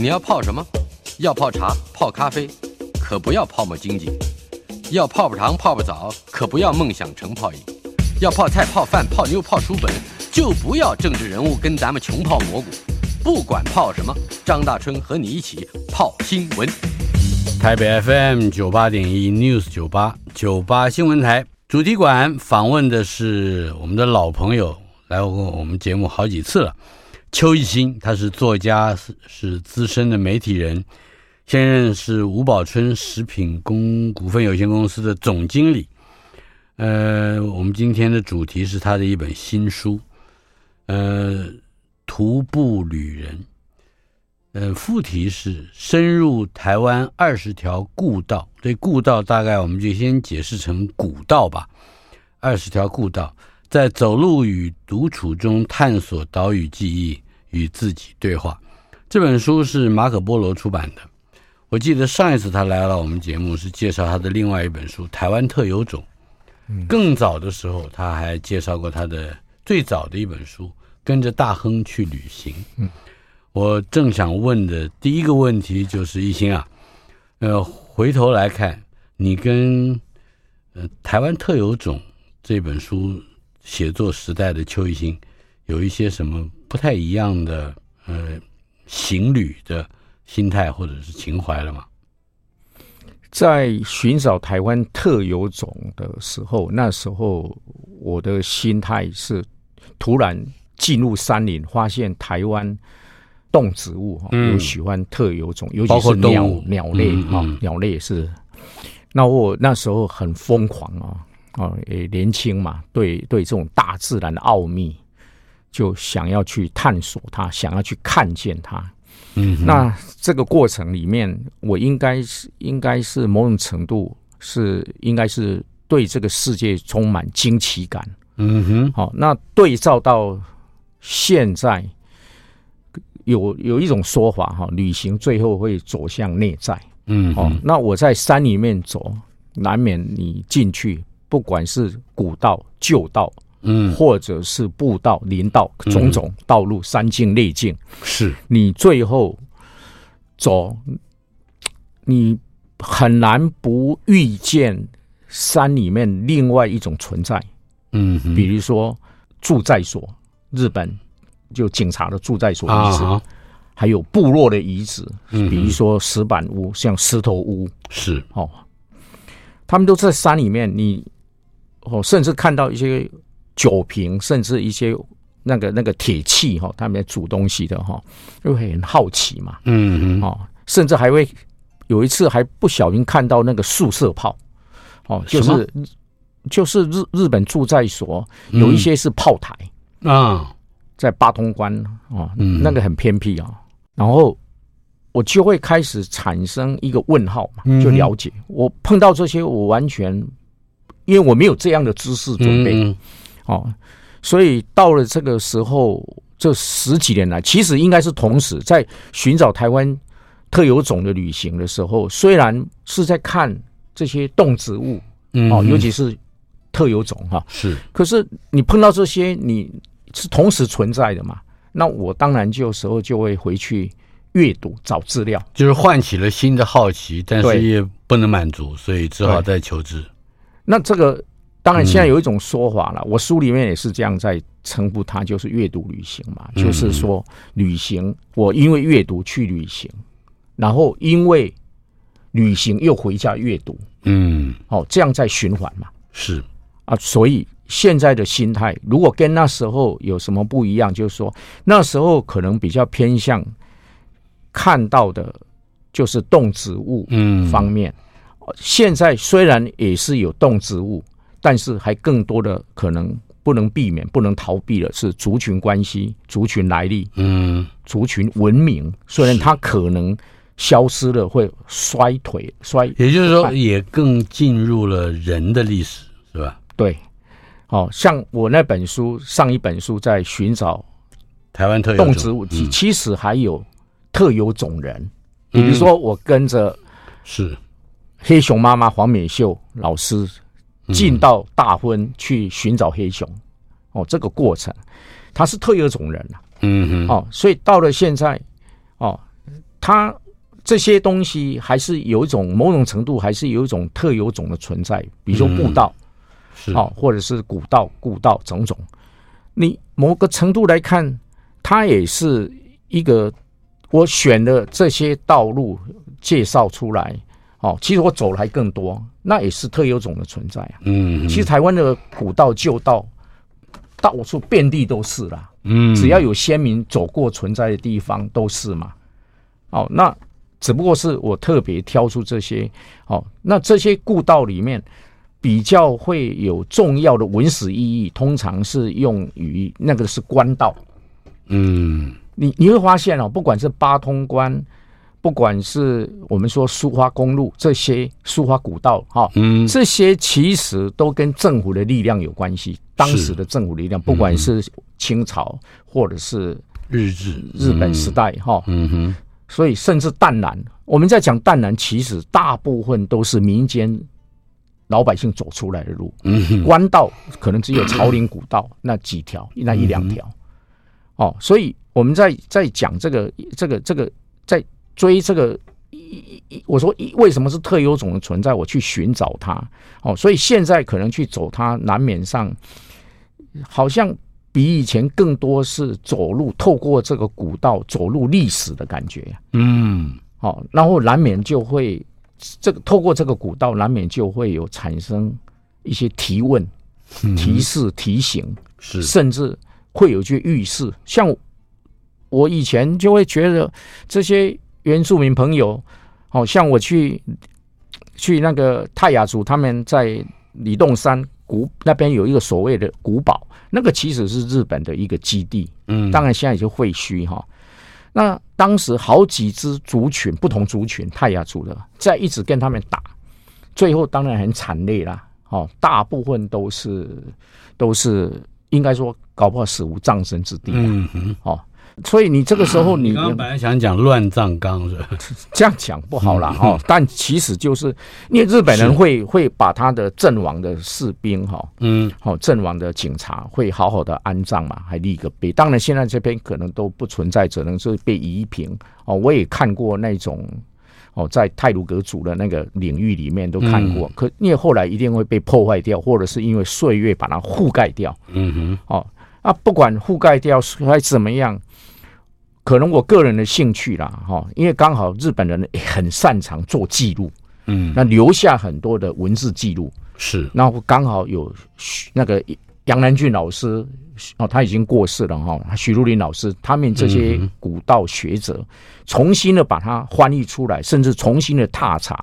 你要泡什么？要泡茶、泡咖啡，可不要泡沫经济；要泡泡糖、泡泡澡，可不要梦想成泡影；要泡菜、泡饭、泡妞、泡书本，就不要政治人物跟咱们穷泡蘑菇。不管泡什么，张大春和你一起泡新闻。台北 FM 九八点一 News 九八九八新闻台主题馆访问的是我们的老朋友，来过我们节目好几次了。邱一新，他是作家，是是资深的媒体人，现任是吴宝春食品公股份有限公司的总经理。呃，我们今天的主题是他的一本新书，呃，《徒步旅人》。呃，副题是深入台湾二十条故道。这故道大概我们就先解释成古道吧。二十条故道。在走路与独处中探索岛屿记忆，与自己对话。这本书是马可波罗出版的。我记得上一次他来了我们节目是介绍他的另外一本书《台湾特有种》。更早的时候他还介绍过他的最早的一本书《跟着大亨去旅行》。我正想问的第一个问题就是一心啊，呃，回头来看你跟呃《台湾特有种》这本书。写作时代的邱一新，有一些什么不太一样的呃行旅的心态或者是情怀了吗？在寻找台湾特有种的时候，那时候我的心态是突然进入山林，发现台湾动植物哈有喜欢特有种，嗯、尤其是鸟鸟类哈、嗯嗯，鸟类是。那我那时候很疯狂啊。哦，也年轻嘛，对对，这种大自然的奥秘，就想要去探索它，想要去看见它。嗯，那这个过程里面，我应该是应该是某种程度是应该是对这个世界充满惊奇感。嗯哼，好，那对照到现在，有有一种说法哈，旅行最后会走向内在。嗯，哦，那我在山里面走，难免你进去。不管是古道、旧道，嗯，或者是步道、林道，种种道路，山径、内径，是。你最后走，你很难不遇见山里面另外一种存在，嗯，比如说住在所，日本就警察的住在所遗址，啊，还有部落的遗址，嗯，比如说石板屋，像石头屋，是。哦，他们都在山里面，你。哦，甚至看到一些酒瓶，甚至一些那个那个铁器哈，他们在煮东西的哈，就会很好奇嘛。嗯嗯。哦，甚至还会有一次还不小心看到那个速射炮，哦，就是就是日日本驻在所有一些是炮台啊，在八通关哦，那个很偏僻啊。然后我就会开始产生一个问号嘛，就了解我碰到这些，我完全。因为我没有这样的知识准备，嗯，哦，所以到了这个时候，这十几年来，其实应该是同时在寻找台湾特有种的旅行的时候，虽然是在看这些动植物，嗯，哦，尤其是特有种哈，是，可是你碰到这些，你是同时存在的嘛？那我当然就时候就会回去阅读找资料，就是唤起了新的好奇，但是也不能满足，所以只好再求知。那这个当然，现在有一种说法了，我书里面也是这样在称呼它，就是阅读旅行嘛，就是说旅行，我因为阅读去旅行，然后因为旅行又回家阅读，嗯，哦，这样在循环嘛，是。啊，所以现在的心态如果跟那时候有什么不一样，就是说那时候可能比较偏向看到的，就是动植物嗯。方面。现在虽然也是有动植物，但是还更多的可能不能避免、不能逃避的是族群关系、族群来历，嗯，族群文明。虽然它可能消失了，会衰退、衰，也就是说，也更进入了人的历史，是吧？对，哦，像我那本书，上一本书在寻找台湾特有动植物，其实还有特有种人，比如说我跟着是。黑熊妈妈黄美秀老师进到大婚去寻找黑熊，哦，这个过程，他是特有种人啊，嗯哼，哦，所以到了现在，哦，他这些东西还是有一种某种程度，还是有一种特有种的存在，比如说步道，是哦，或者是古道、古道种种。你某个程度来看，它也是一个我选的这些道路介绍出来。哦，其实我走了还更多，那也是特有种的存在啊。嗯，其实台湾的古道旧道到处遍地都是啦。嗯，只要有先民走过存在的地方都是嘛。哦，那只不过是我特别挑出这些。哦，那这些故道里面比较会有重要的文史意义，通常是用于那个是官道。嗯，你你会发现哦，不管是八通关。不管是我们说苏花公路这些苏花古道哈，嗯，这些其实都跟政府的力量有关系。当时的政府力量，不管是清朝或者是日治日本时代哈，嗯哼，所以甚至淡南，我们在讲淡南，其实大部分都是民间老百姓走出来的路。嗯，官道可能只有朝林古道那几条，那一两条。哦，所以我们在在讲这个这个这个在。追这个一一，我说一为什么是特有种的存在？我去寻找它，哦，所以现在可能去走它，难免上好像比以前更多是走路，透过这个古道走入历史的感觉。嗯，好，然后难免就会这个透过这个古道，难免就会有产生一些提问、提示、提醒，是甚至会有些预示。像我以前就会觉得这些。原住民朋友，好像我去去那个泰雅族，他们在李洞山古那边有一个所谓的古堡，那个其实是日本的一个基地，嗯，当然现在已经废墟哈。那当时好几支族群，不同族群泰雅族的，在一直跟他们打，最后当然很惨烈啦，哦，大部分都是都是应该说搞不好死无葬身之地，嗯哼，哦。所以你这个时候你，你刚刚本来想讲乱葬岗是吧？这样讲不好了哈。但其实就是因为日本人会会把他的阵亡的士兵哈，嗯，好阵亡的警察会好好的安葬嘛，还立个碑。当然现在这边可能都不存在，只能是被移平哦。我也看过那种哦，在泰鲁格族的那个领域里面都看过，可因为后来一定会被破坏掉，或者是因为岁月把它覆盖掉。嗯哼，哦啊，不管覆盖掉还是怎么样。可能我个人的兴趣啦，哈，因为刚好日本人很擅长做记录，嗯，那留下很多的文字记录。是，然后刚好有那个杨南俊老师哦，他已经过世了哈，许茹林老师他们这些古道学者重新的把它翻译出来，甚至重新的踏查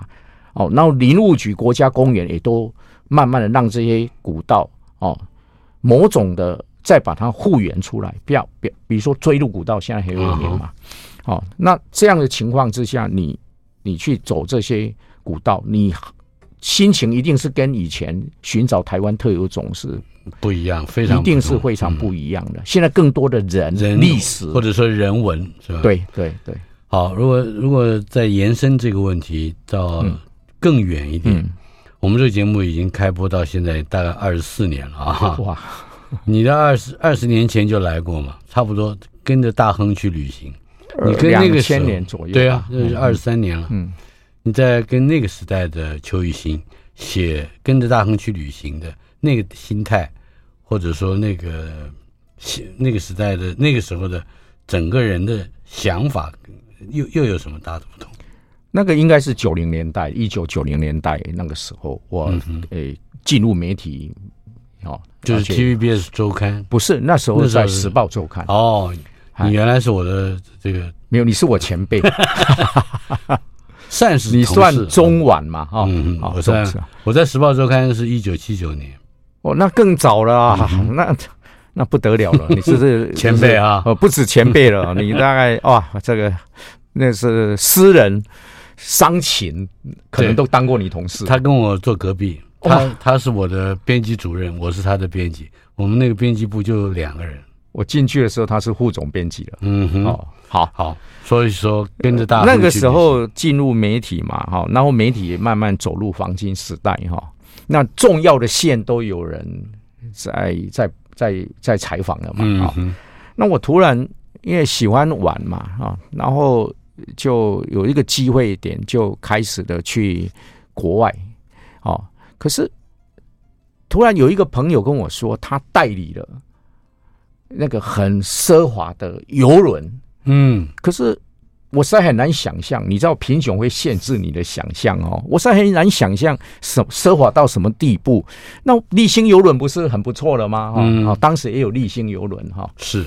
哦，然后林务局、国家公园也都慢慢的让这些古道哦某种的。再把它复原出来，不要，比比如说追入古道现在很有名嘛，哦，那这样的情况之下，你你去走这些古道，你心情一定是跟以前寻找台湾特有种是不一样，非常一定是非常不一样的。现在更多的人、人历史或者说人文是吧？对对对。好，如果如果再延伸这个问题到更远一点，我们这个节目已经开播到现在大概二十四年了啊！哇。你的二十二十年前就来过嘛？差不多跟着大亨去旅行，你跟那个千年左右，对啊，这是二十三年了。嗯，你在跟那个时代的邱玉新写跟着大亨去旅行的那个心态，或者说那个写那个时代的那个时候的整个人的想法，又又有什么大的不同？那个应该是九零年代，一九九零年代那个时候，我诶进入媒体。哦，就是 TVBS 周刊，不是那时候在时报周刊。哦，你原来是我的这个没有，你是我前辈，算是 你算中晚嘛？哈，我在我在时报周刊是一九七九年，哦，那更早了啊，那那不得了了，你是是前辈啊，哦，不止前辈了，你大概哇，这个那是私人伤情，可能都当过你同事，他跟我坐隔壁。他他是我的编辑主任，我是他的编辑。我们那个编辑部就两个人。我进去的时候，他是副总编辑了。嗯哼，哦，好好，所以说跟着大那个时候进入媒体嘛，哈，然后媒体也慢慢走入黄金时代，哈。那重要的线都有人在在在在采访了嘛，啊。那我突然因为喜欢玩嘛，啊，然后就有一个机会点，就开始的去国外，哦，可是突然有一个朋友跟我说，他代理了那个很奢华的游轮，嗯，可是。我实在很难想象，你知道贫穷会限制你的想象哦。我实在很难想象什奢华到什么地步。那立新游轮不是很不错了吗？哈、当时也有立新游轮哈。是，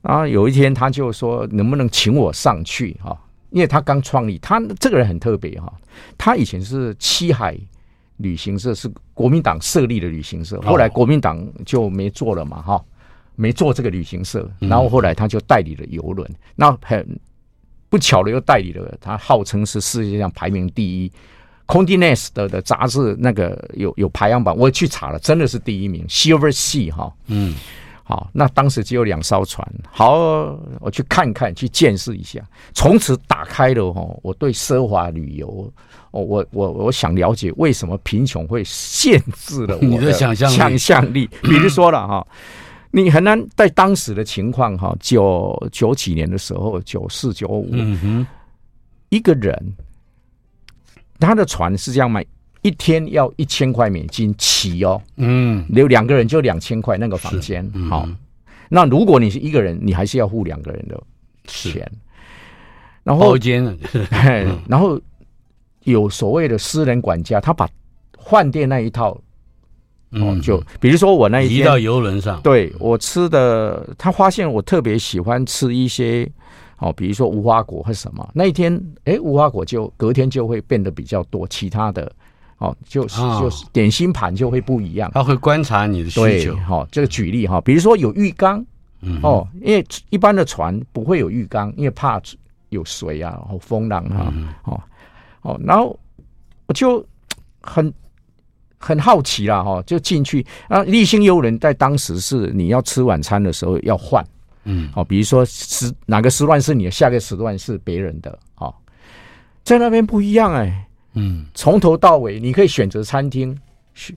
然后有一天他就说能不能请我上去哈？因为他刚创立，他这个人很特别哈。他以前是七海旅行社，是国民党设立的旅行社，后来国民党就没做了嘛哈，没做这个旅行社，然后后来他就代理了游轮，那很。不巧的又代理了，他号称是世界上排名第一，Condé Nast 的的杂志那个有有排行榜，我去查了，真的是第一名，Silver Sea 哈，嗯，好，那当时只有两艘船，好，我去看看，去见识一下，从此打开了哈，我对奢华旅游，哦，我我我想了解为什么贫穷会限制了 我的想象想象力，比如说了哈。你很难在当时的情况哈，九九几年的时候，九四九五，一个人他的船是这样买，一天要一千块美金起哦，嗯，有两个人就两千块那个房间，好，那如果你是一个人，你还是要付两个人的钱，然后包间，然后有所谓的私人管家，他把饭店那一套。哦，就比如说我那一天移到游轮上，对我吃的，他发现我特别喜欢吃一些哦，比如说无花果或什么。那一天，哎，无花果就隔天就会变得比较多，其他的哦，就是就是点心盘就会不一样。他会观察你的需求。好，这个举例哈，比如说有浴缸，哦，因为一般的船不会有浴缸，因为怕有水啊，然后风浪啊，哦哦，然后我就很。很好奇啦，哈，就进去啊。丽星邮轮在当时是你要吃晚餐的时候要换，嗯，哦，比如说时哪个时段是你的，下个时段是别人的，哦，在那边不一样哎、欸，嗯，从头到尾你可以选择餐厅，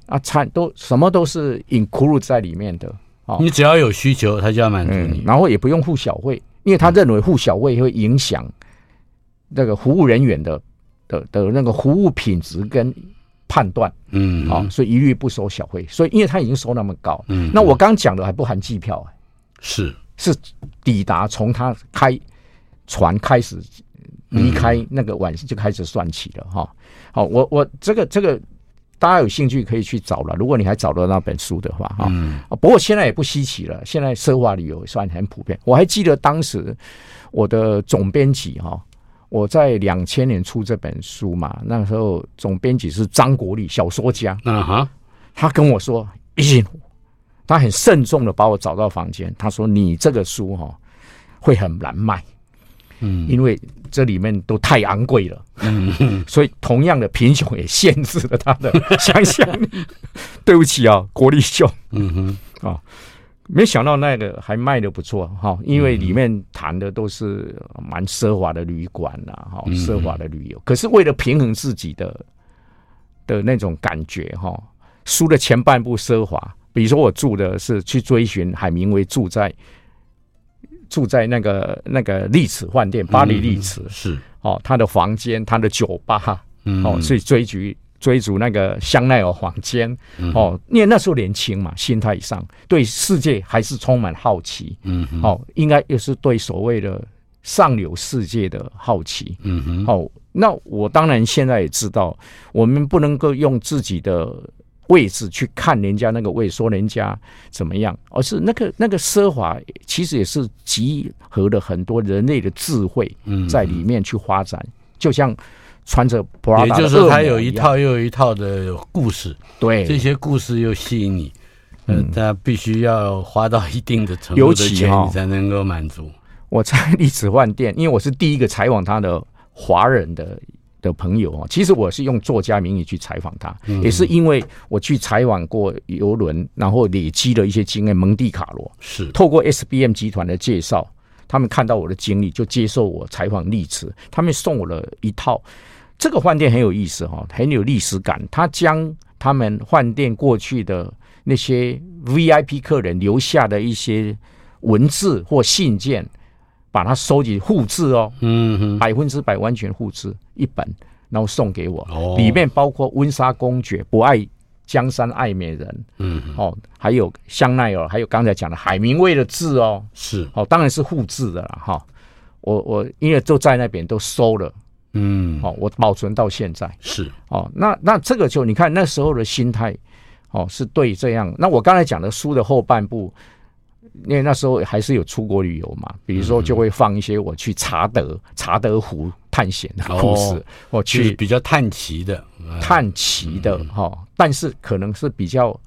啊，餐都什么都是 include 在里面的，哦，你只要有需求，他就要满足你、嗯，然后也不用付小费，因为他认为付小费会影响那个服务人员的的的那个服务品质跟。判断，嗯，好、哦，所以一律不收小费。所以，因为他已经收那么高，嗯，那我刚讲的还不含机票、欸，是是抵达从他开船开始离开那个晚上就开始算起了哈。好、我我这个这个大家有兴趣可以去找了。如果你还找到那本书的话，哈、嗯，不过现在也不稀奇了。现在奢华旅游算很普遍。我还记得当时我的总编辑哈。我在两千年出这本书嘛，那时候总编辑是张国立，小说家。嗯哈，他跟我说，咦，他很慎重的把我找到房间。他说：“你这个书哈会很难卖，嗯，因为这里面都太昂贵了。嗯，所以同样的贫穷也限制了他的想象力。对不起啊，国立兄。嗯哼，啊。”没想到那个还卖的不错哈，因为里面谈的都是蛮奢华的旅馆呐，哈，奢华的旅游。可是为了平衡自己的的那种感觉哈，书的前半部奢华，比如说我住的是去追寻海明威住在住在那个那个丽池饭店，巴黎丽池是哦，他的房间，他的酒吧，哦，所以追寻。追逐那个香奈儿房间哦，因为那时候年轻嘛，心态上对世界还是充满好奇，嗯，哦，应该也是对所谓的上流世界的好奇，嗯哼，哦，那我当然现在也知道，我们不能够用自己的位置去看人家那个位，说人家怎么样，而是那个那个奢华其实也是集合了很多人类的智慧在里面去发展，就像。穿着，也就是说，他有一套又一套的故事，对这些故事又吸引你，嗯，他必须要花到一定的程度的钱，你才能够满足。我在丽池饭店，因为我是第一个采访他的华人的的朋友啊。其实我是用作家名义去采访他，也是因为我去采访过游轮，然后累积了一些经验。蒙地卡罗是透过 SBM 集团的介绍，他们看到我的经历，就接受我采访丽池，他们送我了一套。这个饭店很有意思哈，很有历史感。他将他们饭店过去的那些 VIP 客人留下的一些文字或信件，把它收集复制哦，嗯哼，百分之百完全复制一本，然后送给我，哦，里面包括温莎公爵不爱江山爱美人，嗯哼，哦，还有香奈儿，还有刚才讲的海明威的字哦，是，哦，当然是复制的了哈。我我因为就在那边都收了，嗯，哦，我保存到现在。是，哦。那那这个就你看那时候的心态，哦，是对这样。那我刚才讲的书的后半部。因为那时候还是有出国旅游嘛，比如说就会放一些我去查德查德湖探险的故事，我去比较探奇的探奇的哈，但是可能是比较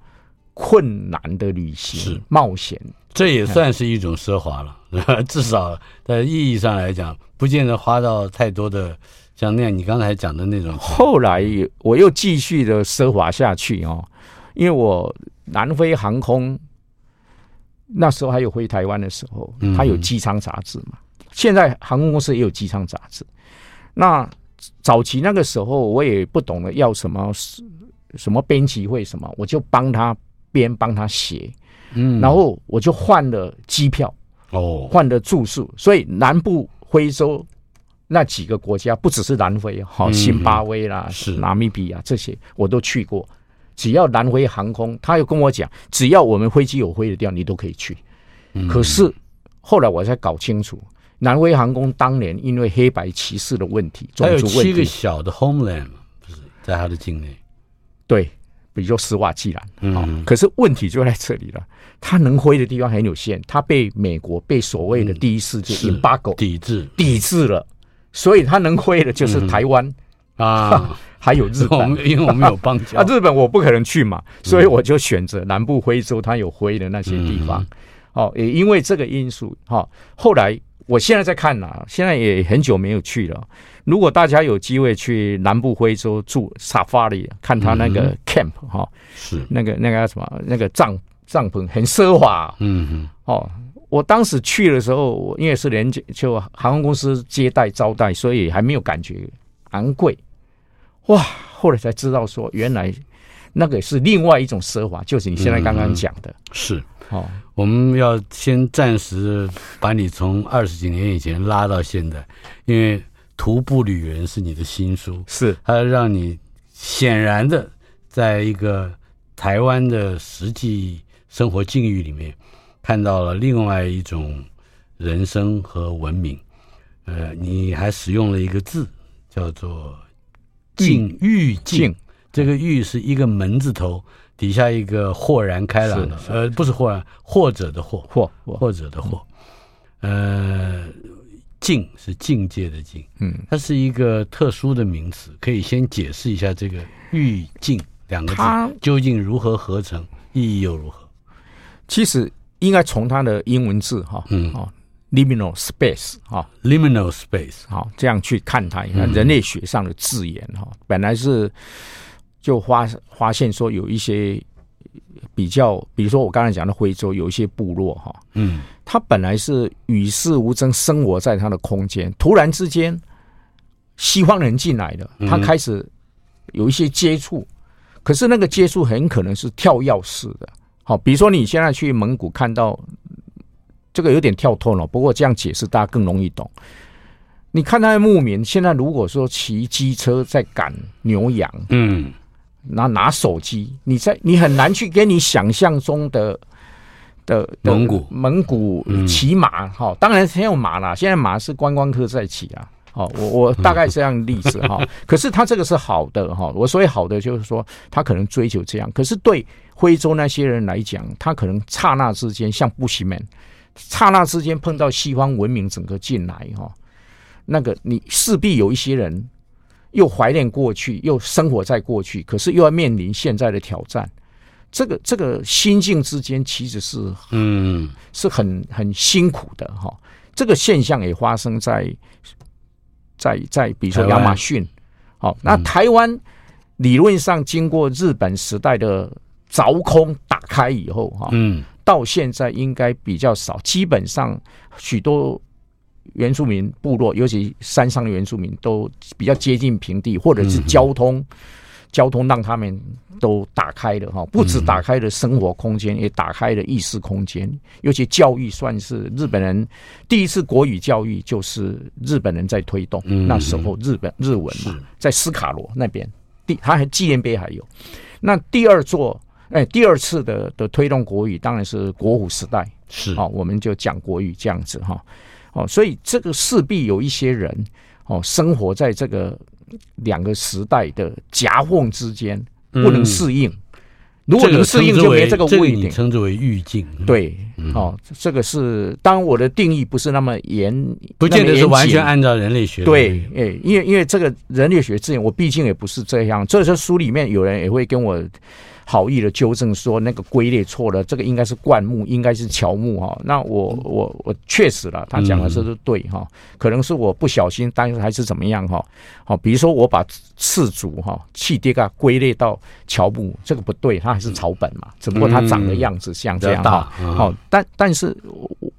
困难的旅行是。冒险，这也算是一种奢华了，至少在意义上来讲，不见得花到太多的像那样你刚才讲的那种。后来我又继续的奢华下去哦，因为我南非航空。那时候还有回台湾的时候，他有机舱杂志嘛？现在航空公司也有机舱杂志。那早期那个时候，我也不懂得要什么什么编辑会什么，我就帮他编，帮他写。嗯，然后我就换了机票，哦，换的住宿。所以南部非洲那几个国家，不只是南非，好，津巴威啦，是纳米比亚这些，我都去过。只要南非航空，他又跟我讲，只要我们飞机有飞得掉，你都可以去。嗯、可是后来我才搞清楚，南非航空当年因为黑白歧视的问题，种族问题，还有七个小的 homeland 不是在他的境内。对，比如说斯瓦季兰。嗯、哦，可是问题就在这里了，他能挥的地方很有限，他被美国被所谓的第一世界 embargo 抵制。抵制了，所以他能挥的就是台湾、嗯、啊。还有日本，因为我们有邦交。啊，日本我不可能去嘛，所以我就选择南部非洲，它有灰的那些地方。哦，也因为这个因素，哈，后来我现在在看呐，现在也很久没有去了。如果大家有机会去南部非洲住 Safari，看他那个 camp 哈，是。那个那个什么那个帐帐篷很奢华，嗯嗯，哦，我当时去的时候，我因为是连就航空公司接待招待，所以还没有感觉昂贵。哇！后来才知道说，原来那个是另外一种奢华，就是你现在刚刚讲的。嗯、是哦，我们要先暂时把你从二十几年以前拉到现在，因为《徒步旅人》是你的新书，是它让你显然的在一个台湾的实际生活境遇里面，看到了另外一种人生和文明。呃，你还使用了一个字，叫做。境遇境，这个遇是一个门字头，底下一个豁然开朗的，呃，不是豁然，或者的或，或或者的或，呃，境是境界的境，嗯，它是一个特殊的名词，可以先解释一下这个遇境两个字究竟如何合成，意义又如何？其实应该从它的英文字哈，嗯，哦。Liminal space，哈，liminal space，好，这样去看它，人类学上的字眼哈，本来是就发发现说有一些比较，比如说我刚才讲的非洲有一些部落哈，嗯，它本来是与世无争，生活在它的空间，突然之间西方人进来了，他开始有一些接触，可是那个接触很可能是跳跃式的，好，比如说你现在去蒙古看到。这个有点跳脱了，不过这样解释大家更容易懂。你看那些牧民，现在如果说骑机车在赶牛羊，嗯，拿拿手机，你在你很难去跟你想象中的的，的蒙古蒙古骑马哈、嗯，当然先有马啦，现在马是观光客在骑啊。哦，我我大概这样例子哈，可是他这个是好的哈，我所以好的就是说他可能追求这样，可是对非洲那些人来讲，他可能刹那之间像布希曼。刹那之间碰到西方文明整个进来哈，那个你势必有一些人又怀念过去，又生活在过去，可是又要面临现在的挑战。这个这个心境之间其实是嗯是很很辛苦的哈。这个现象也发生在在在比如说亚马逊，好，那台湾理论上经过日本时代的凿空打开以后哈嗯。到现在应该比较少，基本上许多原住民部落，尤其山上的原住民，都比较接近平地，或者是交通交通让他们都打开了哈，不止打开了生活空间，也打开了意识空间。尤其教育算是日本人第一次国语教育，就是日本人在推动。那时候日本日文嘛，在斯卡罗那边，第他还纪念碑还有。那第二座，哎，第二次的的推动国语，当然是国府时代，是哦，我们就讲国语这样子哈。哦，所以这个势必有一些人哦，生活在这个两个时代的夹缝之间，不能适应。嗯、如果能适应，就没这个位点。称之为预境，对，嗯、哦，这个是当然我的定义不是那么严，不见得是完全按照人类学。对，哎，因为因为这个人类学之前，我毕竟也不是这样。这时候书里面有人也会跟我。好意的纠正说那个归类错了，这个应该是灌木，应该是乔木哈。那我我我确实了，他讲的这是对哈，可能是我不小心，但是还是怎么样哈？好，比如说我把赤足哈气跌嘎归类到乔木，这个不对，它还是草本嘛，只不过它长的样子像这样哈。好，但但是。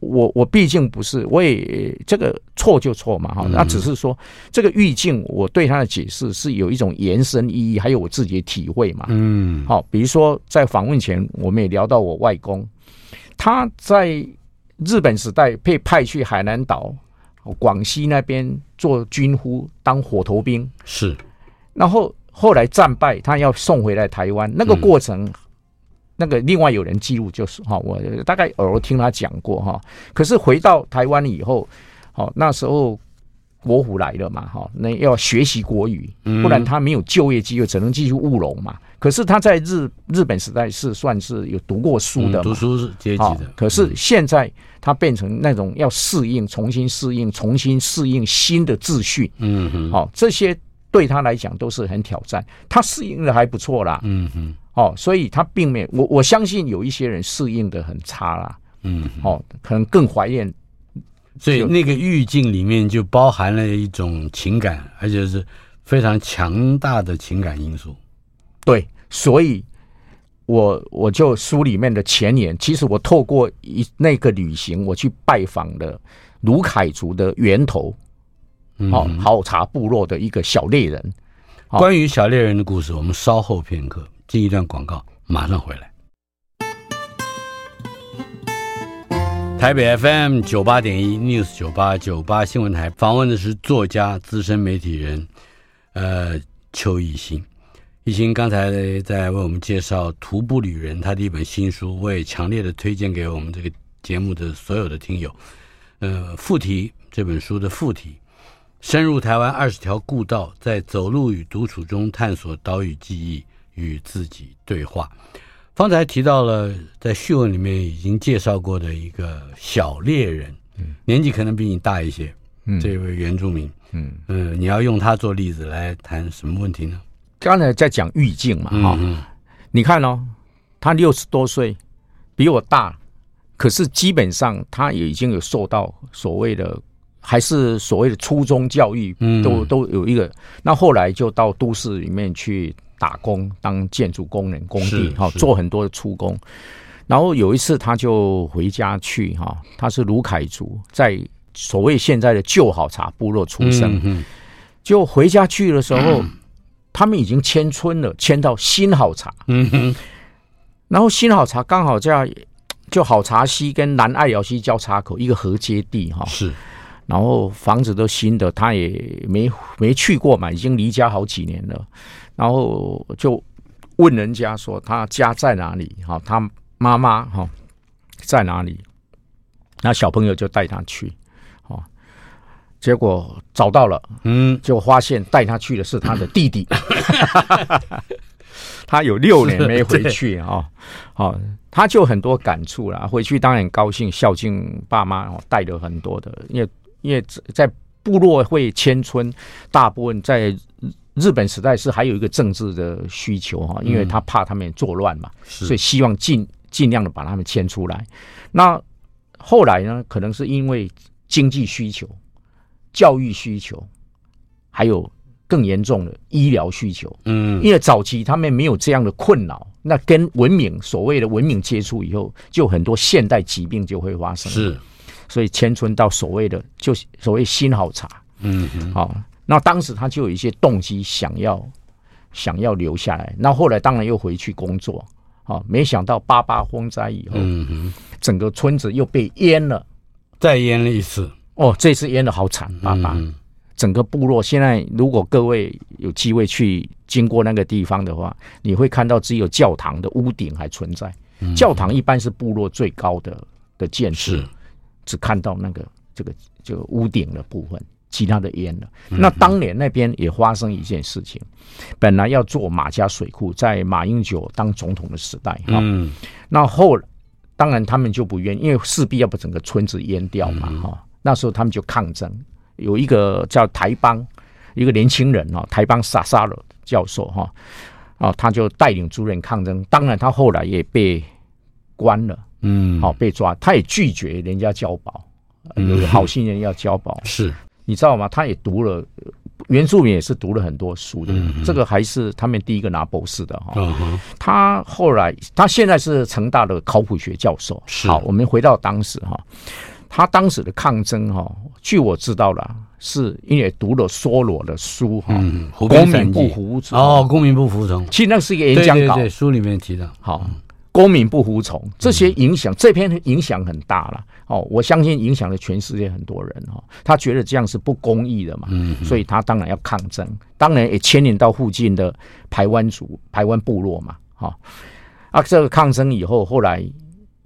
我我毕竟不是，我也这个错就错嘛哈，那只是说这个意境，我对他的解释是有一种延伸意义，还有我自己的体会嘛。嗯，好，比如说在访问前，我们也聊到我外公，他在日本时代被派去海南岛、广西那边做军夫，当火头兵是，然后后来战败，他要送回来台湾，那个过程。那个另外有人记录，就是哈，我大概偶尔听他讲过哈。可是回到台湾以后，好那时候国府来了嘛哈，那要学习国语，不然他没有就业机会，只能继续务农嘛。可是他在日日本时代是算是有读过书的，读书阶级的。可是现在他变成那种要适应，重新适应，重新适应新的秩序。嗯哼，好，这些对他来讲都是很挑战。他适应的还不错啦。嗯哼。哦，所以他并没有我我相信有一些人适应的很差啦，嗯，哦，可能更怀念，所以那个意境里面就包含了一种情感，而且是非常强大的情感因素。对，所以我我就书里面的前言，其实我透过一那个旅行，我去拜访了卢凯族的源头，哦，好茶部落的一个小猎人。关于小猎人的故事，我们稍后片刻。进一段广告，马上回来。台北 FM 九八点一 News 九八九八新闻台访问的是作家、资深媒体人，呃，邱奕欣。奕欣刚才在为我们介绍《徒步旅人》他的一本新书，我也强烈的推荐给我们这个节目的所有的听友。呃，副题这本书的副题：深入台湾二十条故道，在走路与独处中探索岛屿记忆。与自己对话。方才提到了在序文里面已经介绍过的一个小猎人，嗯，年纪可能比你大一些，嗯，这位原住民，嗯嗯、呃，你要用他做例子来谈什么问题呢？刚才在讲语境嘛，哈、嗯，你看哦，他六十多岁，比我大，可是基本上他也已经有受到所谓的，还是所谓的初中教育，嗯，都都有一个。那后来就到都市里面去。打工当建筑工人，工地哈做很多的粗工，然后有一次他就回家去哈，他是卢凯族，在所谓现在的旧好茶部落出生，就回家去的时候，他们已经迁村了，迁到新好茶，嗯哼。然后新好茶刚好在就好茶溪跟南爱瑶溪交叉口一个河接地哈，是，然后房子都新的，他也没没去过嘛，已经离家好几年了。然后就问人家说他家在哪里？哈，他妈妈哈在哪里？那小朋友就带他去，哦，结果找到了，嗯，就发现带他去的是他的弟弟，他有六年没回去啊，好，他就很多感触了。回去当然高兴，孝敬爸妈，带了很多的，因为因为在部落会迁村，大部分在。日本时代是还有一个政治的需求哈，因为他怕他们作乱嘛，所以希望尽尽量的把他们迁出来。那后来呢，可能是因为经济需求、教育需求，还有更严重的医疗需求。嗯，因为早期他们没有这样的困扰，那跟文明所谓的文明接触以后，就很多现代疾病就会发生。是，所以迁村到所谓的就所谓新好茶。嗯，好。那当时他就有一些动机，想要想要留下来。那后来当然又回去工作，啊，没想到八八风灾以后，嗯，整个村子又被淹了，再淹了一次。哦，这次淹的好惨，八八。整个部落现在，如果各位有机会去经过那个地方的话，你会看到只有教堂的屋顶还存在。嗯、教堂一般是部落最高的的建筑，只看到那个这个这个屋顶的部分，其他的淹了。嗯、那当年那边也发生一件事情，本来要做马家水库，在马英九当总统的时代，哈、嗯，那后当然他们就不愿，因为势必要把整个村子淹掉嘛，哈、嗯，那时候他们就抗争。有一个叫台邦，一个年轻人哦，台邦萨萨罗教授哈，哦，他就带领族人抗争。当然，他后来也被关了，嗯，好被抓，他也拒绝人家交保，有好心人要交保，是，你知道吗？他也读了原住民，也是读了很多书的，这个还是他们第一个拿博士的哈。他后来，他现在是成大的考古学教授。好，我们回到当时哈。他当时的抗争哈，据我知道了，是因为读了梭罗的书哈，公民不服从。哦，公民不服从，其实那是一个演讲稿，对，书里面提到，好，公民不服从，这些影响这篇影响很大了哦，我相信影响了全世界很多人哈，他觉得这样是不公义的嘛，嗯所以他当然要抗争，当然也牵连到附近的台湾族、台湾部落嘛，哈，啊，这个抗争以后，后来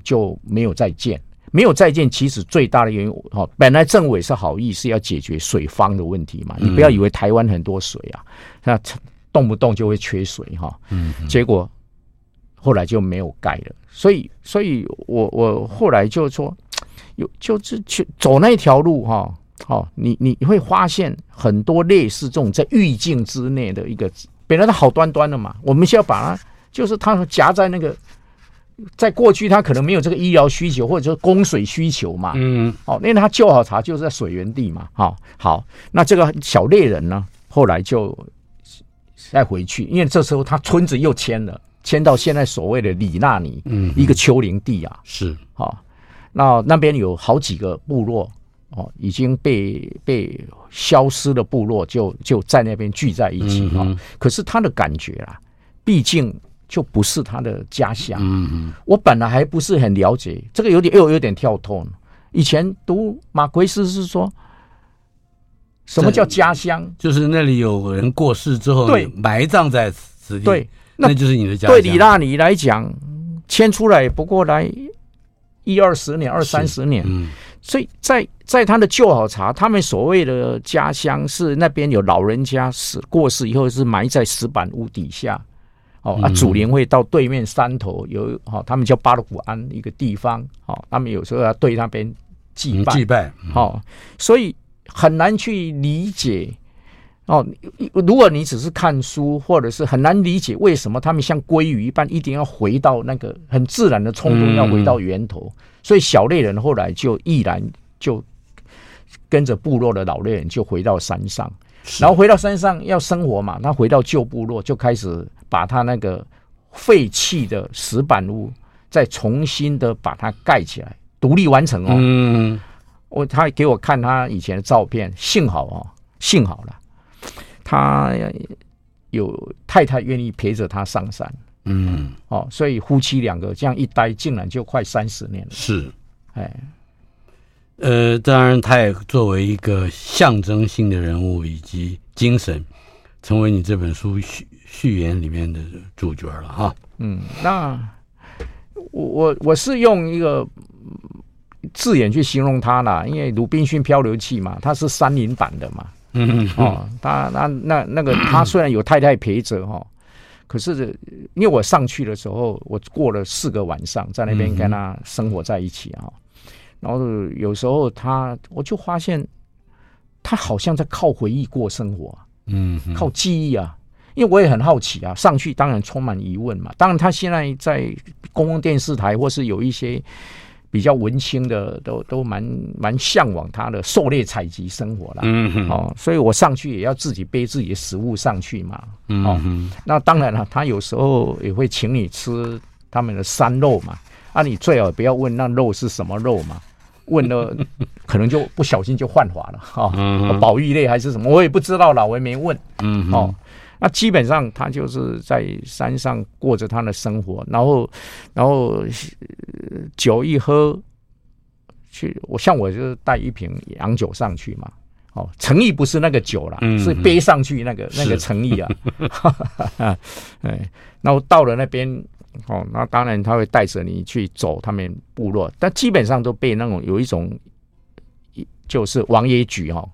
就没有再见。没有再见，其实最大的原因哈，本来政委是好意，是要解决水方的问题嘛。你不要以为台湾很多水啊，那动不动就会缺水哈。嗯，结果后来就没有盖了。所以，所以我我后来就说，有就是去走那条路哈。好，你你会发现很多类似这种在预境之内的一个，本来它好端端的嘛，我们需要把它，就是它夹在那个。在过去，它可能没有这个医疗需求，或者说供水需求嘛。嗯，哦，因为他旧好茶就是在水源地嘛。好，好，那这个小猎人呢，后来就再回去，因为这时候他村子又迁了，迁到现在所谓的里纳尼，嗯，一个丘陵地啊。是，好，那那边有好几个部落哦，已经被被消失的部落就就在那边聚在一起啊。可是他的感觉啊，毕竟。就不是他的家乡。嗯嗯，我本来还不是很了解，这个有点又有点跳脱。以前读马奎斯是说，什么叫家乡？就是那里有人过世之后，对，埋葬在此地。对，那就是你的家乡。对李纳尼来讲，迁出来不过来一二十年、二三十年。嗯，所以在在他的旧好茶，他们所谓的家乡是那边有老人家死过世以后是埋在石板屋底下。哦啊，祖灵会到对面山头有哈，他们叫巴鲁古安一个地方，哦，他们有时候要对那边祭拜，祭拜，哦，所以很难去理解哦。如果你只是看书，或者是很难理解为什么他们像鲑鱼一般，一定要回到那个很自然的冲动，要回到源头。所以小猎人后来就毅然就跟着部落的老猎人就回到山上，然后回到山上要生活嘛，他回到旧部落就开始。把他那个废弃的石板屋再重新的把它盖起来，独立完成哦。嗯，我他给我看他以前的照片，幸好哦，幸好了，他有太太愿意陪着他上山。嗯，哦，所以夫妻两个这样一待，竟然就快三十年了。是，哎，呃，当然，他也作为一个象征性的人物以及精神，成为你这本书序序言里面的主角了哈，嗯，那我我我是用一个字眼去形容他啦，因为《鲁滨逊漂流记》嘛，它是山林版的嘛，嗯哦，他那那那个他虽然有太太陪着哈，可是因为我上去的时候，我过了四个晚上在那边跟他生活在一起啊，然后有时候他我就发现他好像在靠回忆过生活，嗯，靠记忆啊。因为我也很好奇啊，上去当然充满疑问嘛。当然，他现在在公共电视台或是有一些比较文青的，都都蛮蛮向往他的狩猎采集生活啦。嗯哼，哦，所以我上去也要自己背自己的食物上去嘛。哦，那当然了，他有时候也会请你吃他们的山肉嘛。啊，你最好不要问那肉是什么肉嘛，问了 可能就不小心就犯法了。哈，保育类还是什么，我也不知道了，我也没问。嗯，哦。那基本上他就是在山上过着他的生活，然后然后酒一喝，去我像我就是带一瓶洋酒上去嘛。哦，诚意不是那个酒啦，嗯、是背上去那个那个诚意啊。哎，然后到了那边，哦，那当然他会带着你去走他们部落，但基本上都被那种有一种，就是王爷局哈，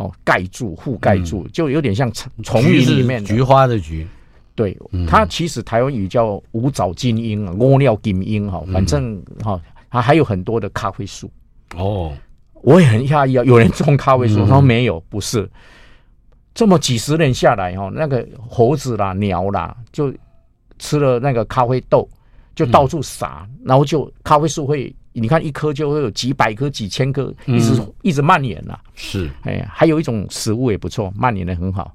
哦，盖住覆盖住，嗯、就有点像丛丛林里面菊花的菊。对，它其实台湾语叫五爪金鹰啊，屙尿金鹰哈，反正哈，它还有很多的咖啡树。哦。我也很讶异啊！有人种咖啡树，他说没有，不是。这么几十年下来哈，那个猴子啦、鸟啦，就吃了那个咖啡豆，就到处撒，然后就咖啡树会，你看一颗就会有几百颗、几千颗，一直一直蔓延呐。是，哎，还有一种食物也不错，蔓延的很好，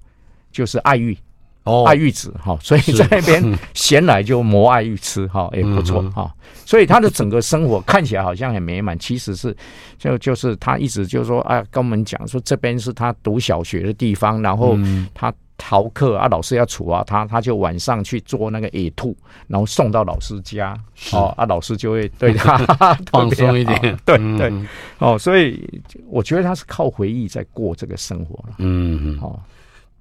就是爱玉。哦，爱玉子哈，所以在那边闲来就磨爱玉吃哈，也不错哈。所以他的整个生活看起来好像很美满，其实是就就是他一直就是说啊，跟我们讲说这边是他读小学的地方，然后他逃课啊，老师要处罚他，他就晚上去做那个野兔，然后送到老师家哦，啊，老师就会对他 放松一点，对对。哦，所以我觉得他是靠回忆在过这个生活了，嗯哦，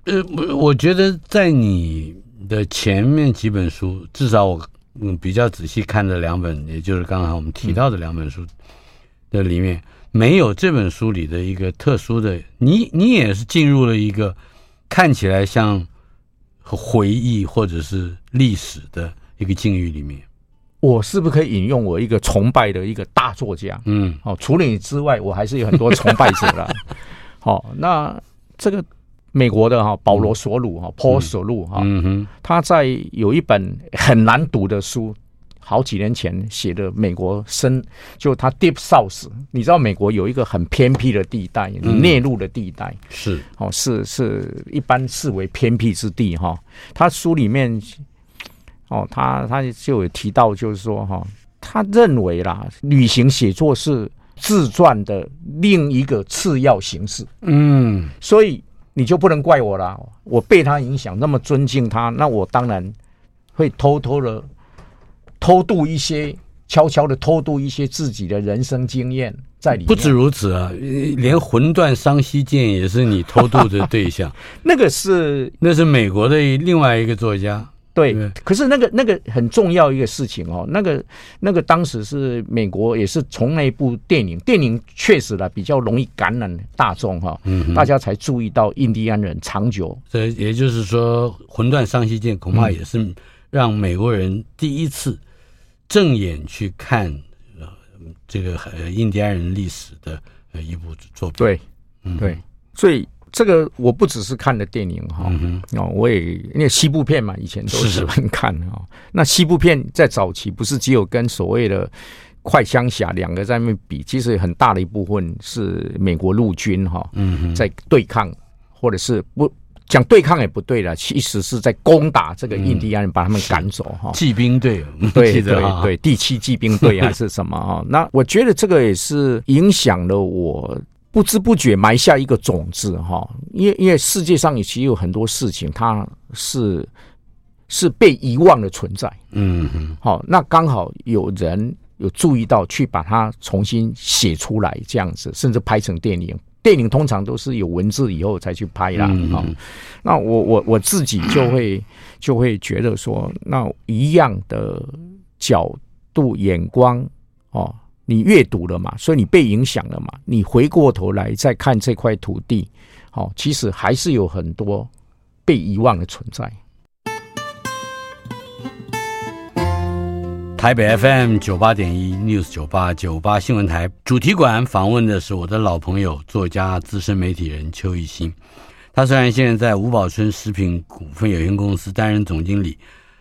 呃，我我觉得在你的前面几本书，至少我嗯比较仔细看的两本，也就是刚才我们提到的两本书的里面，没有这本书里的一个特殊的，你你也是进入了一个看起来像回忆或者是历史的一个境遇里面。我是不是可以引用我一个崇拜的一个大作家？嗯，哦，除了你之外，我还是有很多崇拜者了。好，那这个。美国的哈保罗索鲁哈 Paul 索鲁哈，他在有一本很难读的书，好几年前写的美国深，就他 Deep South，你知道美国有一个很偏僻的地带，内陆的地带是哦，是是一般视为偏僻之地哈。他书里面哦，他他就有提到，就是说哈，他认为啦，旅行写作是自传的另一个次要形式。嗯，所以。你就不能怪我啦，我被他影响，那么尊敬他，那我当然会偷偷的偷渡一些，悄悄的偷渡一些自己的人生经验在里面。不止如此啊，连魂断桑溪涧也是你偷渡的对象。那个是，那是美国的另外一个作家。对，可是那个那个很重要一个事情哦，那个那个当时是美国也是从那部电影，电影确实的比较容易感染大众哈，嗯，大家才注意到印第安人长久。这也就是说，《魂断桑溪涧》恐怕也是让美国人第一次正眼去看呃这个呃印第安人历史的呃一部作品。对，对，所以。这个我不只是看的电影哈，哦，我也因为西部片嘛，以前都喜欢看哈。那西部片在早期不是只有跟所谓的快枪侠两个在那边比，其实很大的一部分是美国陆军哈，在对抗，或者是不讲对抗也不对了，其实是在攻打这个印第安人，把他们赶走哈。骑兵队，对对对，第七骑兵队还是什么哈？那我觉得这个也是影响了我。不知不觉埋下一个种子哈，因为因为世界上也其实有很多事情，它是是被遗忘的存在。嗯嗯，好，那刚好有人有注意到，去把它重新写出来，这样子，甚至拍成电影。电影通常都是有文字以后才去拍啦。哈，那我我我自己就会 就会觉得说，那一样的角度眼光哦。你阅读了嘛，所以你被影响了嘛。你回过头来再看这块土地，好，其实还是有很多被遗忘的存在。台北 FM 九八点一 News 九八九八新闻台主题馆访问的是我的老朋友作家、资深媒体人邱一新。他虽然现在在吴宝春食品股份有限公司担任总经理，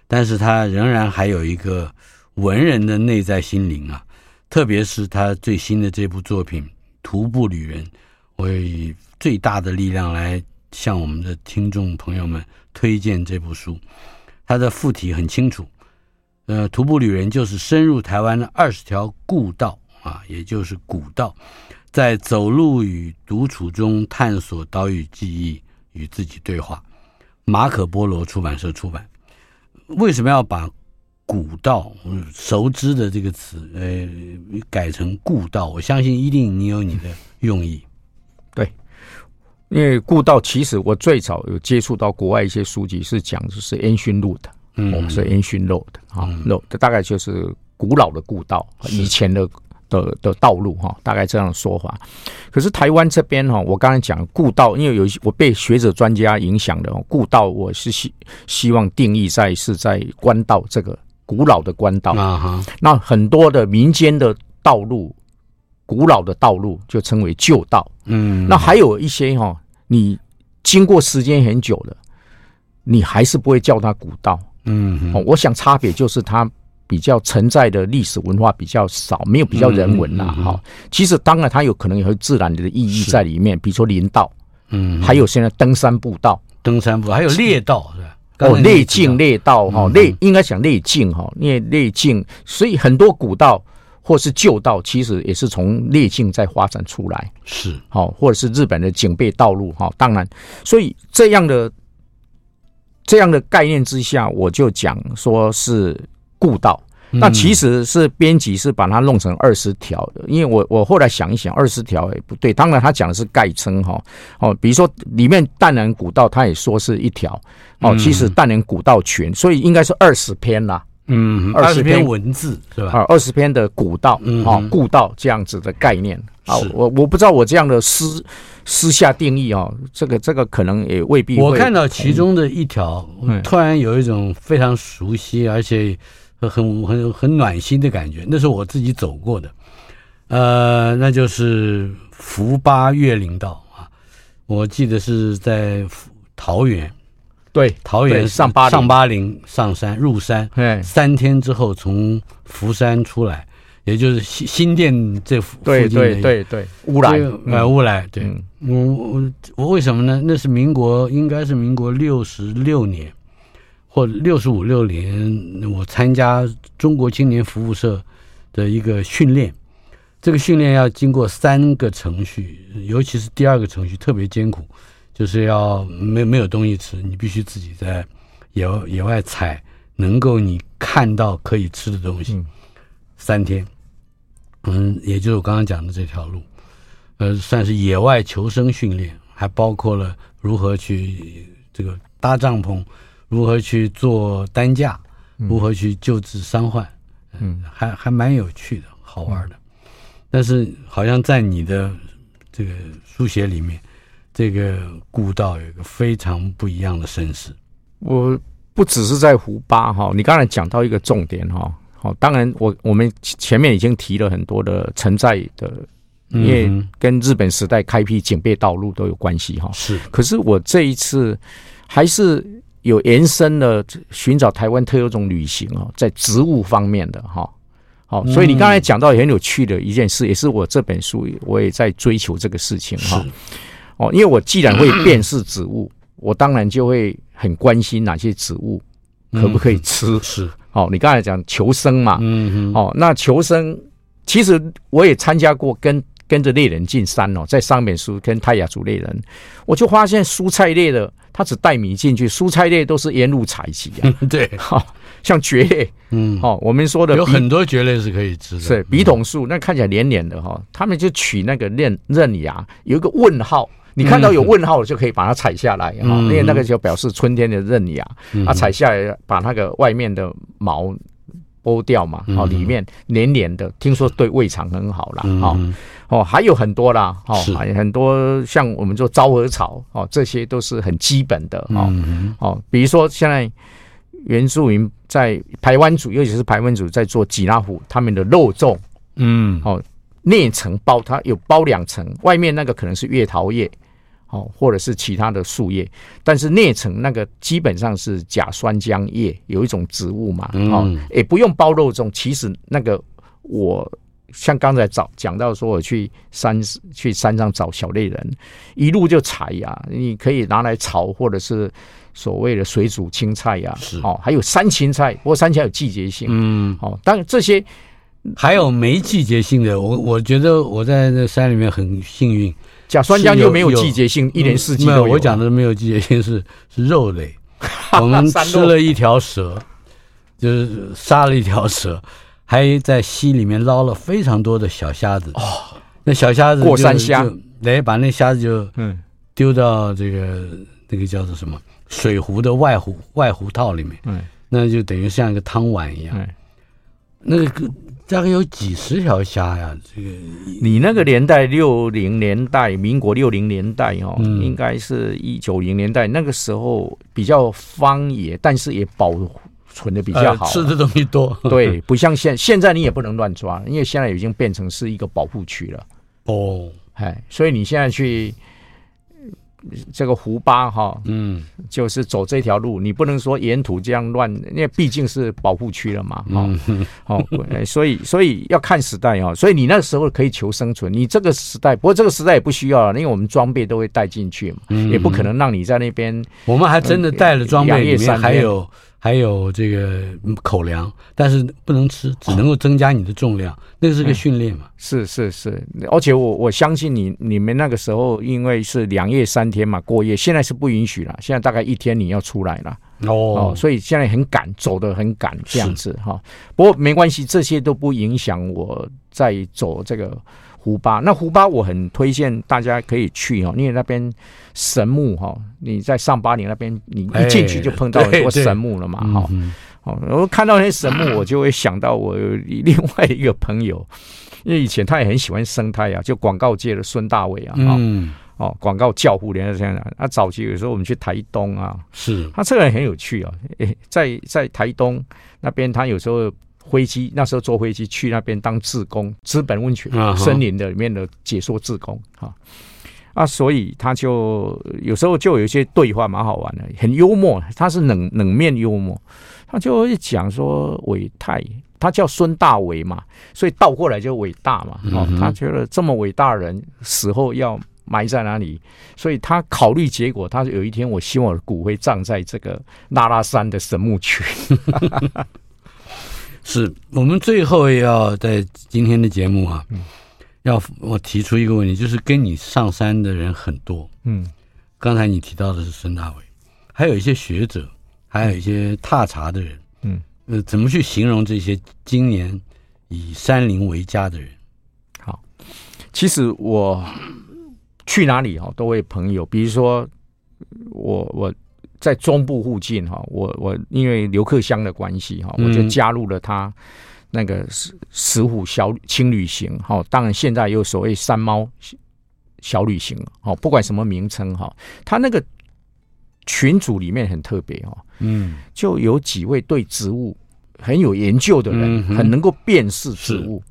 但是他仍然还有一个文人的内在心灵啊。特别是他最新的这部作品《徒步旅人》，我以最大的力量来向我们的听众朋友们推荐这部书。它的副题很清楚，呃，《徒步旅人》就是深入台湾的二十条故道啊，也就是古道，在走路与独处中探索岛屿记忆与自己对话。马可波罗出版社出版。为什么要把“古道”熟知的这个词，呃，改成“故道”？我相信一定你有你的用意。对，因为“故道”其实我最早有接触到国外一些书籍，是讲就是 ancient road，嗯，是 ancient road 啊，road 大概就是古老的故道，以前的。的的道路哈，大概这样的说法。可是台湾这边哈，我刚才讲故道，因为有我被学者专家影响的故道，我是希希望定义在是在官道这个古老的官道啊。那很多的民间的道路，古老的道路就称为旧道。嗯，那还有一些哈，你经过时间很久了，你还是不会叫它古道。嗯，哦我想差别就是它。比较存在的历史文化比较少，没有比较人文啦。哈、嗯嗯嗯。其实当然它有可能有自然的意义在里面，比如说林道，嗯，还有现在登山步道，登山步还有猎道是吧？哦，猎径猎道哈，猎、嗯、应该讲猎径哈，因为猎径，所以很多古道或是旧道，其实也是从猎径在发展出来，是好，或者是日本的警备道路哈。当然，所以这样的这样的概念之下，我就讲说是。故道，那其实是编辑是把它弄成二十条的，因为我我后来想一想，二十条也不对。当然他讲的是概称哈，哦，比如说里面淡然古道，他也说是一条哦，其实淡然古道群，所以应该是二十篇啦，嗯，二十篇文字是吧？啊，二十篇的古道，啊，故道这样子的概念啊，我我不知道我这样的私私下定义哦，这个这个可能也未必。我看到其中的一条，突然有一种非常熟悉，而且。很很很暖心的感觉，那是我自己走过的，呃，那就是福八越岭道啊，我记得是在桃园，对，桃园上巴上巴陵上山入山，三天之后从福山出来，也就是新新店这附附近的，对对对对，乌来呃乌来，对，我我我为什么呢？那是民国，应该是民国六十六年。或六十五六年，我参加中国青年服务社的一个训练，这个训练要经过三个程序，尤其是第二个程序特别艰苦，就是要没没有东西吃，你必须自己在野野外采能够你看到可以吃的东西，三天，嗯，也就是我刚刚讲的这条路，呃，算是野外求生训练，还包括了如何去这个搭帐篷。如何去做担架？如何去救治伤患？嗯，还还蛮有趣的，好玩的。但是好像在你的这个书写里面，这个故道有一个非常不一样的身世。我不只是在胡巴哈，你刚才讲到一个重点哈。好，当然我我们前面已经提了很多的存在的，因为跟日本时代开辟警备道路都有关系哈。是，可是我这一次还是。有延伸了寻找台湾特有种旅行哦，在植物方面的哈，好，所以你刚才讲到很有趣的一件事，也是我这本书我也在追求这个事情哈。哦，因为我既然会辨识植物，我当然就会很关心哪些植物可不可以吃。是，哦，你刚才讲求生嘛，嗯嗯，哦，那求生其实我也参加过跟跟着猎人进山哦，在上面书跟泰雅族猎人，我就发现蔬菜类的。他只带米进去，蔬菜类都是沿路采集啊。对，好像蕨类，嗯，哦，我们说的有很多蕨类是可以吃的。是笔筒树，那看起来黏黏的哈，他们就取那个嫩嫩芽，有一个问号，你看到有问号就可以把它采下来哈，因为那个就表示春天的嫩芽，啊，采下来把那个外面的毛剥掉嘛，好，里面黏黏的，听说对胃肠很好啦。哈。哦，还有很多啦，哦，很多像我们做昭和草，哦，这些都是很基本的，哦，哦，比如说现在原住民在排湾族，尤其是排湾族在做吉拉虎，他们的肉粽，嗯，哦，内层包它有包两层，外面那个可能是月桃叶，哦，或者是其他的树叶，但是内层那个基本上是假酸浆叶，有一种植物嘛，哦，也不用包肉粽，其实那个我。像刚才找讲到说，我去山去山上找小类人，一路就采呀，你可以拿来炒，或者是所谓的水煮青菜呀，是哦，还有山芹菜，不过山芹菜有季节性，嗯，哦，当然这些还有没季节性的，我我觉得我在那山里面很幸运，甲酸浆就没有季节性，一年四季都有、啊。没有，我讲的没有季节性是是肉类。我们吃了一条蛇，就是杀了一条蛇，还在溪里面捞了非常多的小虾子。哦，那小虾子过山虾，来把那虾子就嗯丢到这个、嗯、那个叫做什么水壶的外壶外壶套里面。嗯，那就等于像一个汤碗一样。嗯，那个。大概有几十条虾呀，这个你那个年代六零年代，民国六零年代哦，嗯、应该是一九零年代，那个时候比较荒野，但是也保存的比较好，啊，吃的东西多。对，不像现现在你也不能乱抓，因为现在已经变成是一个保护区了。哦，哎，所以你现在去。这个胡巴哈，嗯，就是走这条路，你不能说沿途这样乱，因为毕竟是保护区了嘛，哈，好，所以所以要看时代哦，所以你那时候可以求生存，你这个时代，不过这个时代也不需要了，因为我们装备都会带进去嘛，也不可能让你在那边，我们还真的带了装备，里面还有。还有这个口粮，但是不能吃，只能够增加你的重量，哦、那个是个训练嘛。是是是，而且我我相信你你们那个时候因为是两夜三天嘛过夜，现在是不允许了，现在大概一天你要出来了哦，哦，所以现在很赶，走的很赶这样子哈。不过没关系，这些都不影响我在走这个。湖巴，那胡巴我很推荐大家可以去哦，因为那边神木哈，你在上巴陵那边，你一进去就碰到很多神木了嘛哈。哦，我看到那些神木，我就会想到我另外一个朋友，因为以前他也很喜欢生态啊，就广告界的孙大伟啊，嗯，哦，广告教父连这样的。他早期有时候我们去台东啊，是他这个人很有趣啊，诶，在在台东那边，他有时候。飞机那时候坐飞机去那边当志工，资本温泉森林的里面的解说志工哈啊，所以他就有时候就有一些对话蛮好玩的，很幽默。他是冷冷面幽默，他就会讲说伟泰，他叫孙大伟嘛，所以倒过来就伟大嘛。哦，他觉得这么伟大的人死后要埋在哪里，所以他考虑结果，他有一天我希望我的骨灰葬在这个拉拉山的神木区。是我们最后要在今天的节目啊，要我提出一个问题，就是跟你上山的人很多，嗯，刚才你提到的是孙大伟，还有一些学者，还有一些踏查的人，嗯，呃，怎么去形容这些今年以山林为家的人？好，其实我去哪里哈，都会朋友，比如说我我。在中部附近哈，我我因为刘克襄的关系哈，我就加入了他那个石石虎小轻旅行哈。当然现在有所谓山猫小旅行哈，不管什么名称哈，他那个群组里面很特别哈，嗯，就有几位对植物很有研究的人，很能够辨识植物。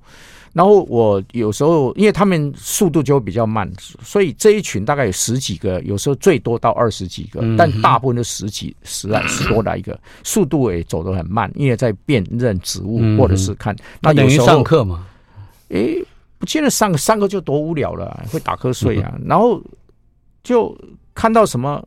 然后我有时候，因为他们速度就会比较慢，所以这一群大概有十几个，有时候最多到二十几个，但大部分都十几、十来、十多来个，速度也走得很慢，因为在辨认植物或者是看。那等于上课嘛？诶，不见得上上课就多无聊了，会打瞌睡啊。然后就看到什么，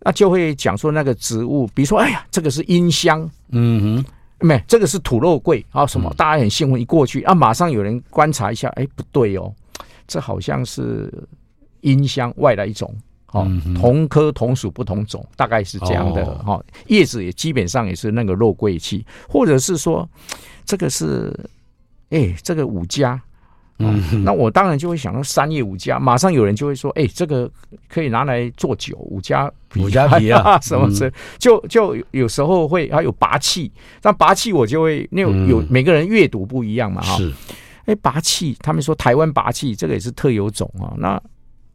那就会讲说那个植物，比如说，哎呀，这个是音箱，嗯哼。没，这个是土肉桂啊，什么？大家很兴奋，一过去啊，马上有人观察一下，哎，不对哦，这好像是阴香外来一种，哦，同科同属不同种，大概是这样的哈、哦。叶子也基本上也是那个肉桂气，或者是说这个是，哎，这个五加。嗯，那我当然就会想到三叶五加，马上有人就会说，哎、欸，这个可以拿来做酒，五加五加皮啊，什么是？就就有时候会还有拔气，但拔气我就会那有有每个人阅读不一样嘛，哈。是，哎，拔气，他们说台湾拔气这个也是特有种啊，那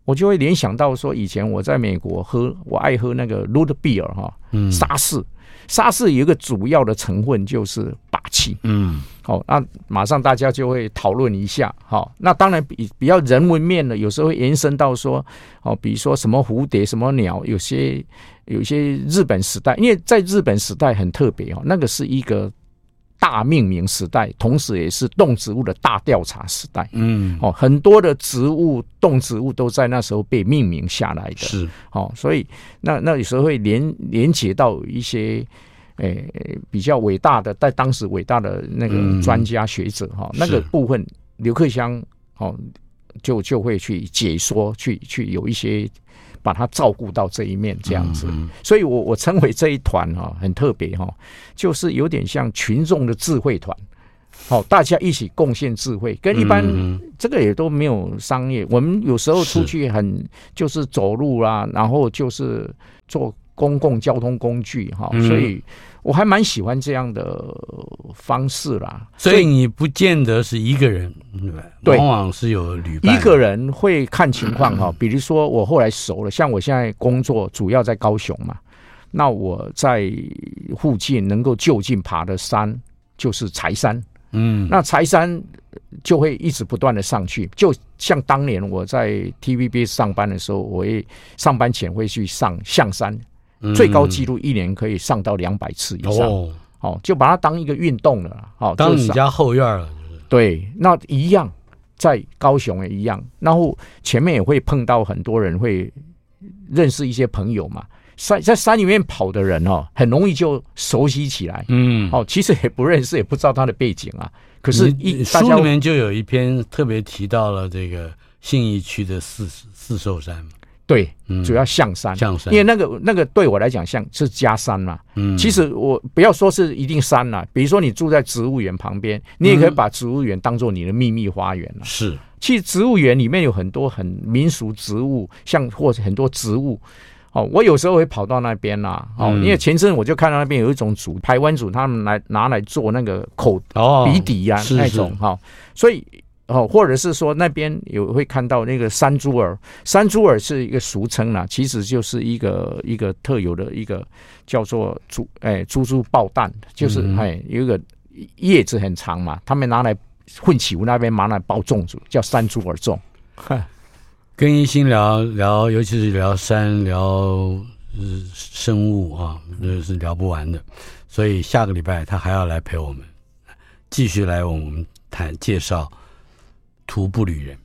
我就会联想到说，以前我在美国喝，我爱喝那个 Root Beer 哈，嗯，沙士。沙士有一个主要的成分就是霸气，嗯，好，那马上大家就会讨论一下，好，那当然比比较人文面的，有时候会延伸到说，哦，比如说什么蝴蝶、什么鸟，有些有些日本时代，因为在日本时代很特别哦，那个是一个。大命名时代，同时也是动植物的大调查时代。嗯，哦，很多的植物、动植物都在那时候被命名下来的。是，哦，所以那那有时候会连连接到一些诶、欸、比较伟大的，在当时伟大的那个专家学者哈、嗯，那个部分刘克襄哦，就就会去解说，去去有一些把它照顾到这一面这样子。嗯嗯，所以我我称为这一团哈很特别哈，就是有点像群众的智慧团。好，大家一起贡献智慧，跟一般这个也都没有商业。我们有时候出去很就是走路啦，然后就是坐公共交通工具哈，所以我还蛮喜欢这样的方式啦。所以你不见得是一个人，对，往往是有旅伴。一个人会看情况哈，比如说我后来熟了，像我现在工作主要在高雄嘛，那我在附近能够就近爬的山就是柴山。嗯，那柴山就会一直不断的上去，就像当年我在 TVB 上班的时候，我会上班前会去上象山，嗯、最高纪录一年可以上到两百次以上，哦，哦，就把它当一个运动了，哦，当你家后院了，对，那一样在高雄也一样，然后前面也会碰到很多人，会认识一些朋友嘛。山在山里面跑的人哦，很容易就熟悉起来。嗯，哦，其实也不认识，也不知道他的背景啊。可是一，一书里面就有一篇特别提到了这个信义区的四四寿山。对，主要象山，象山，因为那个那个对我来讲像是家山嘛。嗯，其实我不要说是一定山了，比如说你住在植物园旁边，你也可以把植物园当做你的秘密花园了。是，其实植物园里面有很多很民俗植物，像或者很多植物。哦，我有时候会跑到那边啦，哦，因为前阵我就看到那边有一种组，台湾组，他们来拿来做那个口鼻底呀，那种哈，所以哦，或者是说那边有会看到那个山猪耳，山猪耳是一个俗称啦，其实就是一个一个特有的一个叫做猪哎猪猪爆蛋，就是哎有一个叶子很长嘛，他们拿来混起屋那边拿来包粽子，叫山猪耳粽。跟一心聊聊，尤其是聊山聊生物啊，那是聊不完的。所以下个礼拜他还要来陪我们，继续来我们谈介绍徒步旅人。